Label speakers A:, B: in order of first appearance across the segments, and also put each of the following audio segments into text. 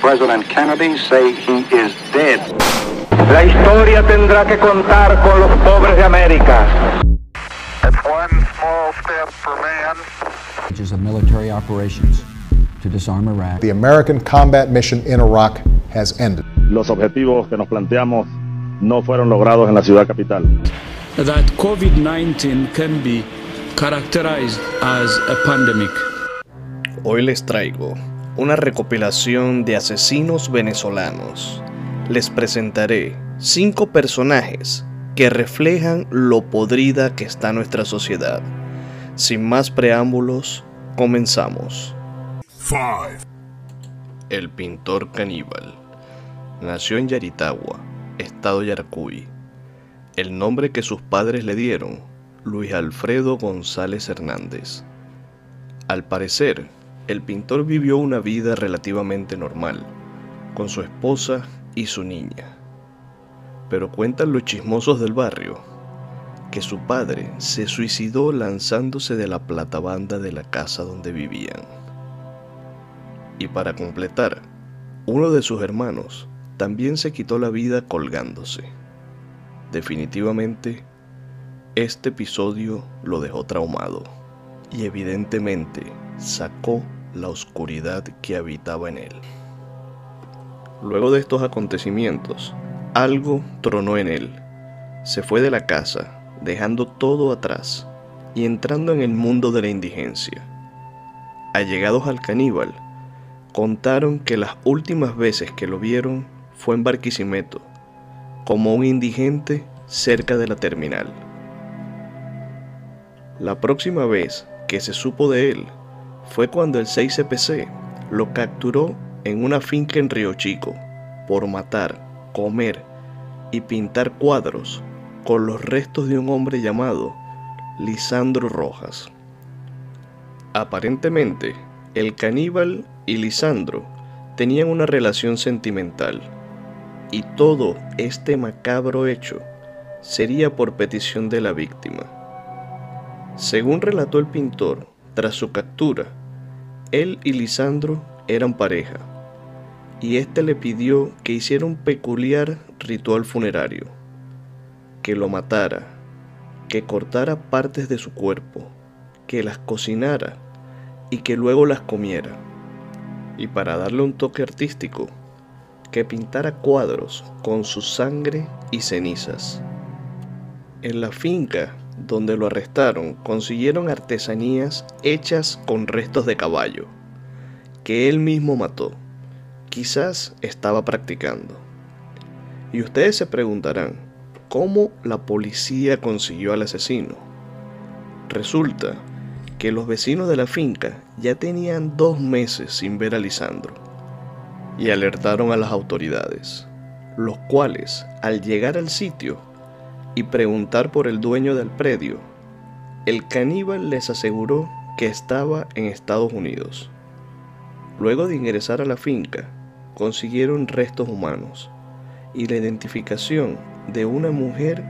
A: President Kennedy say he is dead.
B: La historia tendrá que contar con los pobres de América.
C: That's one small step for man.
D: which is of military operations to disarm Iraq.
E: The American combat mission in Iraq has ended.
F: Los objetivos que nos planteamos no fueron logrados en la ciudad capital.
G: that COVID 19 can be characterized as a pandemic.
H: Hoy les traigo una recopilación de asesinos venezolanos. Les presentaré cinco personajes que reflejan lo podrida que está nuestra sociedad. Sin más preámbulos, comenzamos. El pintor caníbal. Nació en Yaritagua, estado Yaracuy. El nombre que sus padres le dieron, Luis Alfredo González Hernández. Al parecer, el pintor vivió una vida relativamente normal, con su esposa y su niña. Pero cuentan los chismosos del barrio que su padre se suicidó lanzándose de la platabanda de la casa donde vivían. Y para completar, uno de sus hermanos también se quitó la vida colgándose. Definitivamente, este episodio lo dejó traumado y evidentemente sacó la oscuridad que habitaba en él. Luego de estos acontecimientos, algo tronó en él. Se fue de la casa, dejando todo atrás y entrando en el mundo de la indigencia. Allegados al caníbal, contaron que las últimas veces que lo vieron fue en Barquisimeto, como un indigente cerca de la terminal. La próxima vez que se supo de él fue cuando el 6CPC lo capturó en una finca en Río Chico por matar, comer y pintar cuadros con los restos de un hombre llamado Lisandro Rojas. Aparentemente, el caníbal y Lisandro tenían una relación sentimental y todo este macabro hecho sería por petición de la víctima. Según relató el pintor, tras su captura, él y Lisandro eran pareja, y éste le pidió que hiciera un peculiar ritual funerario, que lo matara, que cortara partes de su cuerpo, que las cocinara y que luego las comiera. Y para darle un toque artístico, que pintara cuadros con su sangre y cenizas. En la finca donde lo arrestaron consiguieron artesanías hechas con restos de caballo, que él mismo mató. Quizás estaba practicando. Y ustedes se preguntarán, ¿cómo la policía consiguió al asesino? Resulta que los vecinos de la finca ya tenían dos meses sin ver a Lisandro y alertaron a las autoridades, los cuales, al llegar al sitio y preguntar por el dueño del predio, el caníbal les aseguró que estaba en Estados Unidos. Luego de ingresar a la finca, consiguieron restos humanos y la identificación de una mujer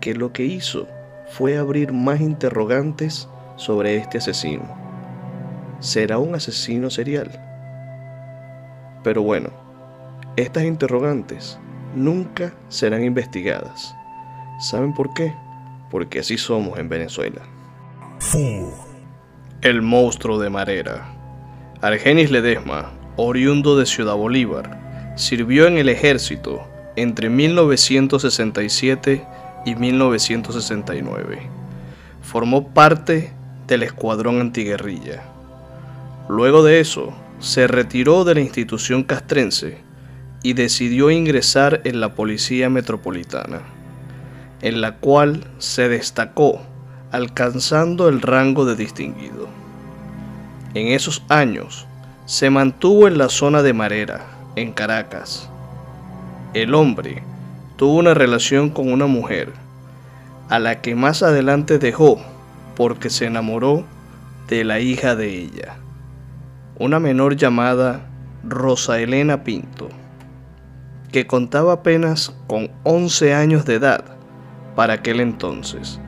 H: que lo que hizo fue abrir más interrogantes sobre este asesino. ¿Será un asesino serial? Pero bueno, estas interrogantes nunca serán investigadas. ¿Saben por qué? Porque así somos en Venezuela. El monstruo de Marera. Argenis Ledesma, oriundo de Ciudad Bolívar, sirvió en el ejército entre 1967 y 1969. Formó parte del escuadrón antiguerrilla. Luego de eso, se retiró de la institución castrense y decidió ingresar en la Policía Metropolitana, en la cual se destacó alcanzando el rango de distinguido. En esos años, se mantuvo en la zona de Marera, en Caracas. El hombre tuvo una relación con una mujer, a la que más adelante dejó porque se enamoró de la hija de ella, una menor llamada Rosa Elena Pinto, que contaba apenas con 11 años de edad para aquel entonces,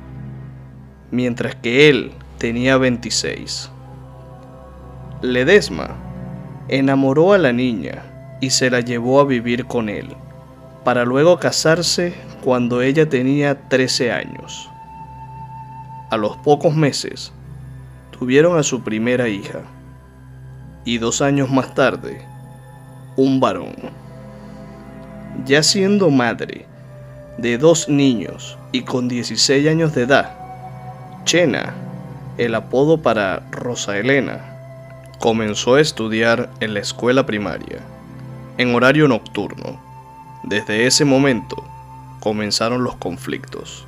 H: mientras que él tenía 26. Ledesma enamoró a la niña y se la llevó a vivir con él, para luego casarse cuando ella tenía 13 años. A los pocos meses, tuvieron a su primera hija y dos años más tarde, un varón. Ya siendo madre de dos niños y con 16 años de edad, Chena, el apodo para Rosa Elena, comenzó a estudiar en la escuela primaria, en horario nocturno. Desde ese momento comenzaron los conflictos.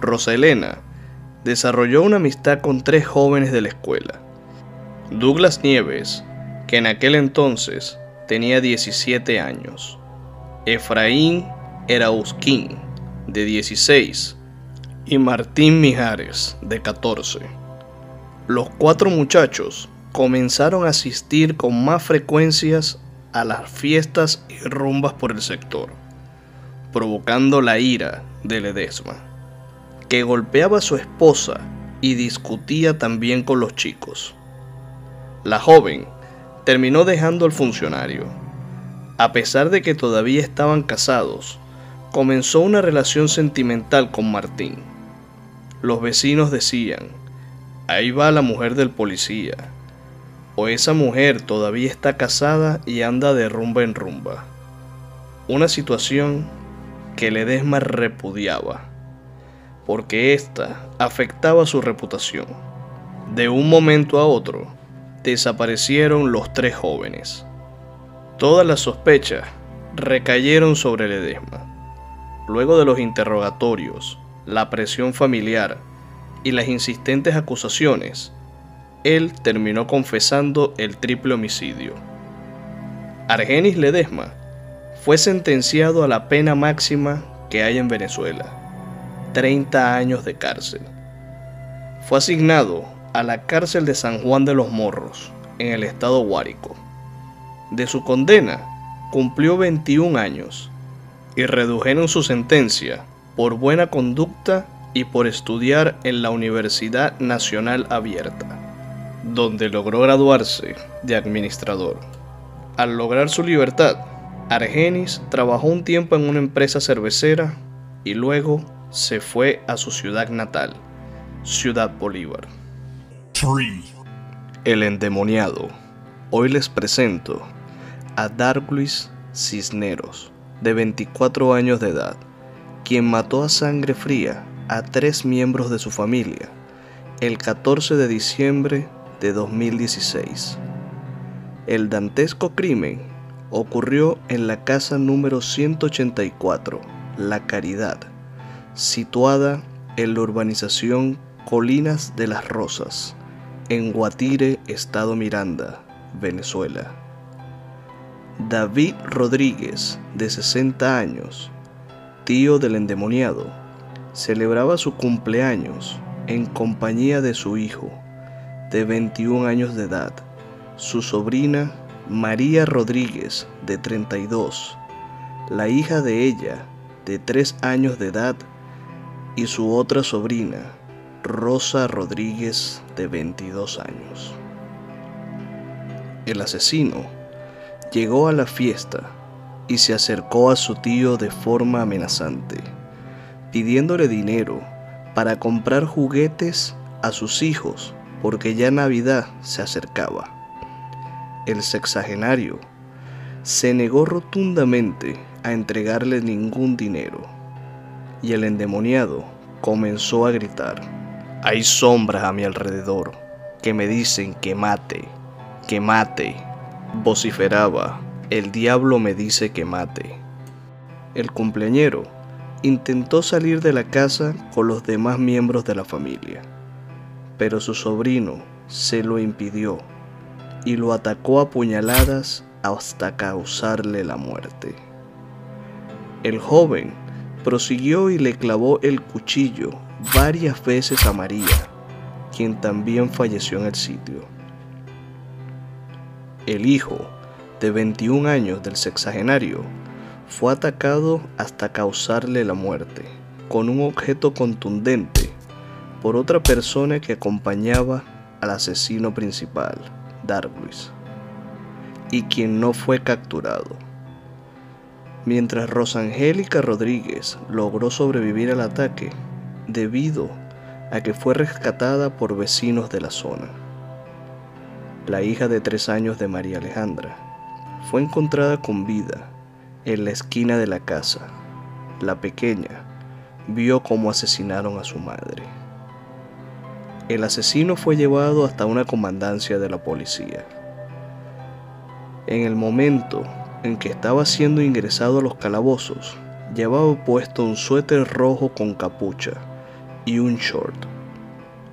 H: Rosa Elena desarrolló una amistad con tres jóvenes de la escuela. Douglas Nieves, que en aquel entonces tenía 17 años. Efraín Erausquín, de 16. Y Martín Mijares, de 14. Los cuatro muchachos comenzaron a asistir con más frecuencias a las fiestas y rumbas por el sector, provocando la ira de Ledesma que golpeaba a su esposa y discutía también con los chicos. La joven terminó dejando al funcionario. A pesar de que todavía estaban casados, comenzó una relación sentimental con Martín. Los vecinos decían, ahí va la mujer del policía, o esa mujer todavía está casada y anda de rumba en rumba. Una situación que Ledesma repudiaba porque ésta afectaba su reputación. De un momento a otro, desaparecieron los tres jóvenes. Todas las sospechas recayeron sobre Ledesma. Luego de los interrogatorios, la presión familiar y las insistentes acusaciones, él terminó confesando el triple homicidio. Argenis Ledesma fue sentenciado a la pena máxima que hay en Venezuela 30 años de cárcel. Fue asignado a la cárcel de San Juan de los Morros, en el estado Guárico. De su condena, cumplió 21 años y redujeron su sentencia por buena conducta y por estudiar en la Universidad Nacional Abierta, donde logró graduarse de administrador. Al lograr su libertad, Argenis trabajó un tiempo en una empresa cervecera y luego se fue a su ciudad natal, Ciudad Bolívar. El endemoniado. Hoy les presento a Darkluis Cisneros, de 24 años de edad, quien mató a sangre fría a tres miembros de su familia el 14 de diciembre de 2016. El dantesco crimen ocurrió en la casa número 184, La Caridad, situada en la urbanización Colinas de las Rosas, en Guatire, Estado Miranda, Venezuela. David Rodríguez, de 60 años, tío del endemoniado, celebraba su cumpleaños en compañía de su hijo, de 21 años de edad, su sobrina María Rodríguez, de 32, la hija de ella, de 3 años de edad, y su otra sobrina, Rosa Rodríguez, de 22 años. El asesino llegó a la fiesta y se acercó a su tío de forma amenazante, pidiéndole dinero para comprar juguetes a sus hijos porque ya Navidad se acercaba. El sexagenario se negó rotundamente a entregarle ningún dinero y el endemoniado comenzó a gritar. Hay sombras a mi alrededor que me dicen que mate, que mate. Vociferaba, el diablo me dice que mate. El cumpleañero intentó salir de la casa con los demás miembros de la familia, pero su sobrino se lo impidió y lo atacó a puñaladas hasta causarle la muerte. El joven prosiguió y le clavó el cuchillo varias veces a María, quien también falleció en el sitio. El hijo, de 21 años del sexagenario, fue atacado hasta causarle la muerte, con un objeto contundente, por otra persona que acompañaba al asesino principal, Darwis. y quien no fue capturado. Mientras Rosangélica Rodríguez logró sobrevivir al ataque debido a que fue rescatada por vecinos de la zona. La hija de tres años de María Alejandra fue encontrada con vida en la esquina de la casa. La pequeña vio cómo asesinaron a su madre. El asesino fue llevado hasta una comandancia de la policía. En el momento en que estaba siendo ingresado a los calabozos, llevaba puesto un suéter rojo con capucha y un short.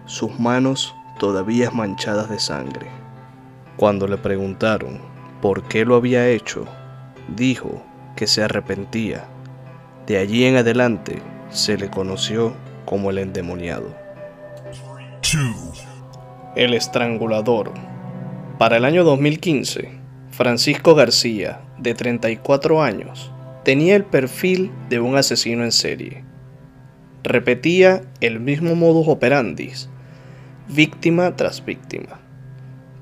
H: Sus manos todavía manchadas de sangre. Cuando le preguntaron por qué lo había hecho, dijo que se arrepentía. De allí en adelante se le conoció como el endemoniado. El estrangulador. Para el año 2015, Francisco García, de 34 años, tenía el perfil de un asesino en serie. Repetía el mismo modus operandi, víctima tras víctima.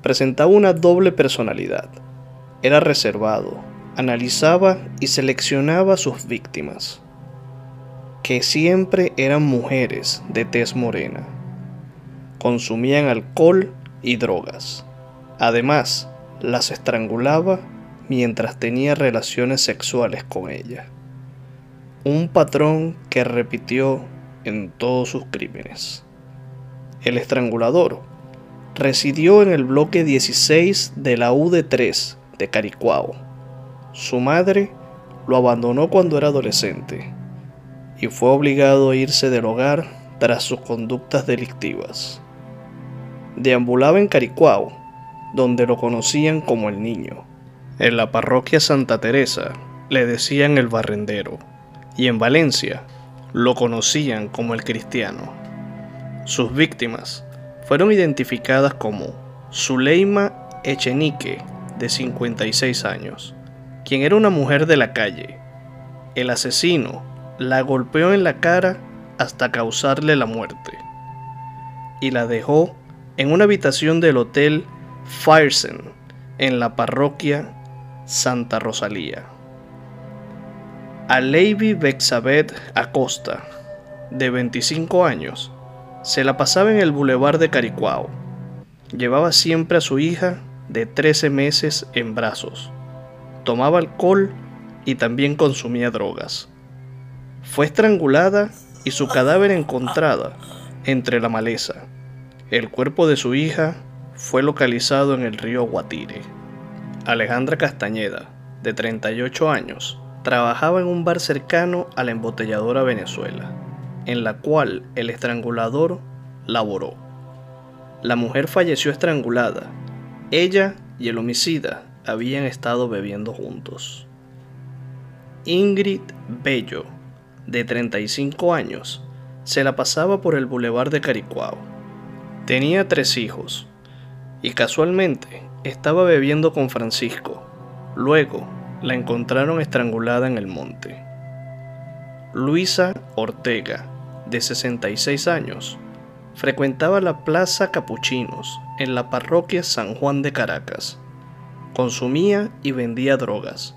H: Presentaba una doble personalidad. Era reservado, analizaba y seleccionaba sus víctimas, que siempre eran mujeres de tez morena. Consumían alcohol y drogas. Además, las estrangulaba mientras tenía relaciones sexuales con ella. Un patrón que repitió en todos sus crímenes. El estrangulador residió en el bloque 16 de la UD3 de Caricuao. Su madre lo abandonó cuando era adolescente y fue obligado a irse del hogar tras sus conductas delictivas. Deambulaba en Caricuao, donde lo conocían como el niño. En la parroquia Santa Teresa le decían el barrendero y en Valencia lo conocían como el cristiano. Sus víctimas fueron identificadas como Zuleima Echenique, de 56 años, quien era una mujer de la calle. El asesino la golpeó en la cara hasta causarle la muerte y la dejó en una habitación del hotel Firesen en la parroquia Santa Rosalía. A Levi Bexabeth Acosta, de 25 años, se la pasaba en el bulevar de Caricuao. Llevaba siempre a su hija de 13 meses en brazos. Tomaba alcohol y también consumía drogas. Fue estrangulada y su cadáver encontrada entre la maleza. El cuerpo de su hija fue localizado en el río Guatire. Alejandra Castañeda, de 38 años, trabajaba en un bar cercano a la embotelladora Venezuela, en la cual el estrangulador laboró. La mujer falleció estrangulada. Ella y el homicida habían estado bebiendo juntos. Ingrid Bello, de 35 años, se la pasaba por el bulevar de Caricuao. Tenía tres hijos y casualmente estaba bebiendo con Francisco. Luego la encontraron estrangulada en el monte. Luisa Ortega, de 66 años, frecuentaba la Plaza Capuchinos en la parroquia San Juan de Caracas. Consumía y vendía drogas.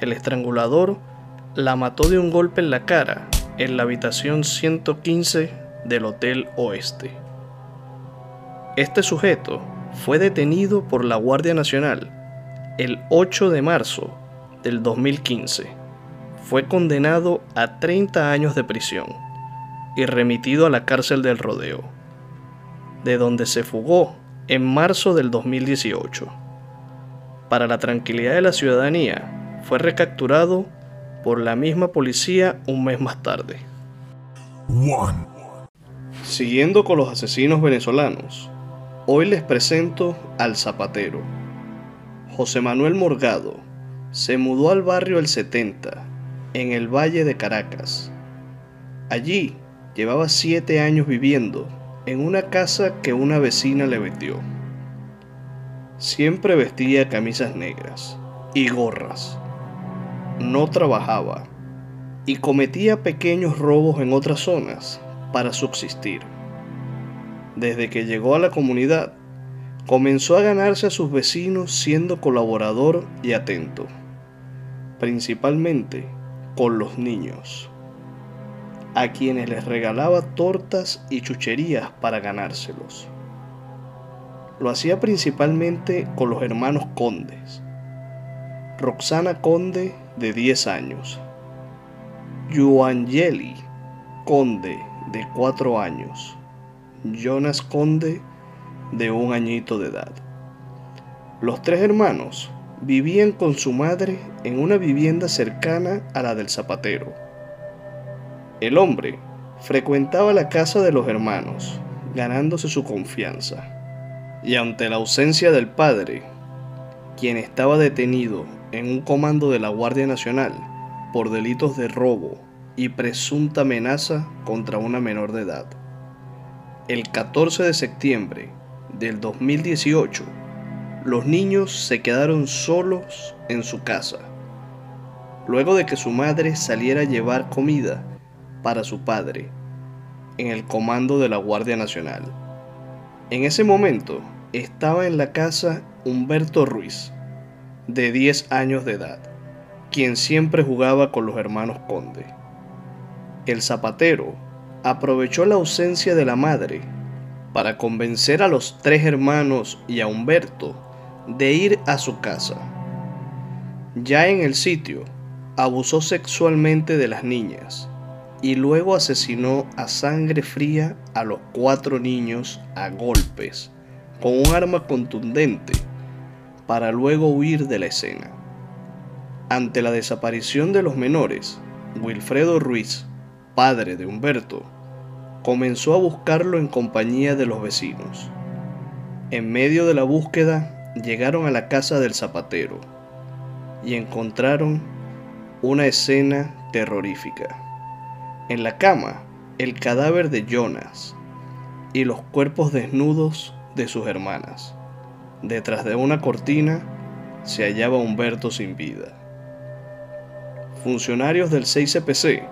H: El estrangulador la mató de un golpe en la cara en la habitación 115 del Hotel Oeste. Este sujeto fue detenido por la Guardia Nacional el 8 de marzo del 2015. Fue condenado a 30 años de prisión y remitido a la cárcel del Rodeo, de donde se fugó en marzo del 2018. Para la tranquilidad de la ciudadanía, fue recapturado por la misma policía un mes más tarde. Siguiendo con los asesinos venezolanos, hoy les presento al zapatero. José Manuel Morgado se mudó al barrio El 70, en el Valle de Caracas. Allí llevaba siete años viviendo en una casa que una vecina le vendió. Siempre vestía camisas negras y gorras. No trabajaba y cometía pequeños robos en otras zonas para subsistir. Desde que llegó a la comunidad, comenzó a ganarse a sus vecinos siendo colaborador y atento, principalmente con los niños, a quienes les regalaba tortas y chucherías para ganárselos. Lo hacía principalmente con los hermanos condes. Roxana Conde, de 10 años. Yuangeli Conde, de 4 años. Jonas Conde, de un añito de edad. Los tres hermanos vivían con su madre en una vivienda cercana a la del zapatero. El hombre frecuentaba la casa de los hermanos, ganándose su confianza. Y ante la ausencia del padre, quien estaba detenido en un comando de la Guardia Nacional por delitos de robo y presunta amenaza contra una menor de edad. El 14 de septiembre del 2018, los niños se quedaron solos en su casa, luego de que su madre saliera a llevar comida para su padre en el comando de la Guardia Nacional. En ese momento estaba en la casa Humberto Ruiz, de 10 años de edad, quien siempre jugaba con los hermanos Conde. El zapatero aprovechó la ausencia de la madre para convencer a los tres hermanos y a Humberto de ir a su casa. Ya en el sitio, abusó sexualmente de las niñas y luego asesinó a sangre fría a los cuatro niños a golpes con un arma contundente para luego huir de la escena. Ante la desaparición de los menores, Wilfredo Ruiz, padre de Humberto, comenzó a buscarlo en compañía de los vecinos. En medio de la búsqueda llegaron a la casa del zapatero y encontraron una escena terrorífica. En la cama, el cadáver de Jonas y los cuerpos desnudos de sus hermanas. Detrás de una cortina se hallaba Humberto sin vida. Funcionarios del 6CPC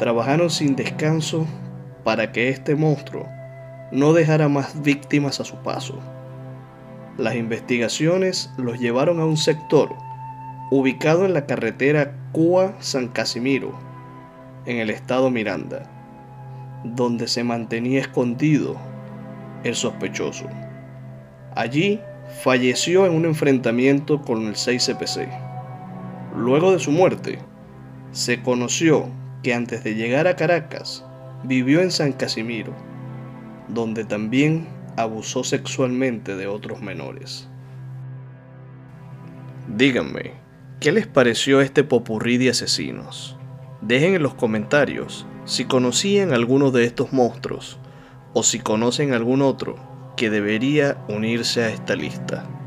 H: trabajaron sin descanso para que este monstruo no dejara más víctimas a su paso. Las investigaciones los llevaron a un sector ubicado en la carretera Cuba-San Casimiro, en el estado Miranda, donde se mantenía escondido el sospechoso. Allí falleció en un enfrentamiento con el 6CPC. Luego de su muerte, se conoció que antes de llegar a Caracas, vivió en San Casimiro, donde también abusó sexualmente de otros menores. Díganme, ¿qué les pareció este popurrí de asesinos? Dejen en los comentarios si conocían alguno de estos monstruos o si conocen algún otro que debería unirse a esta lista.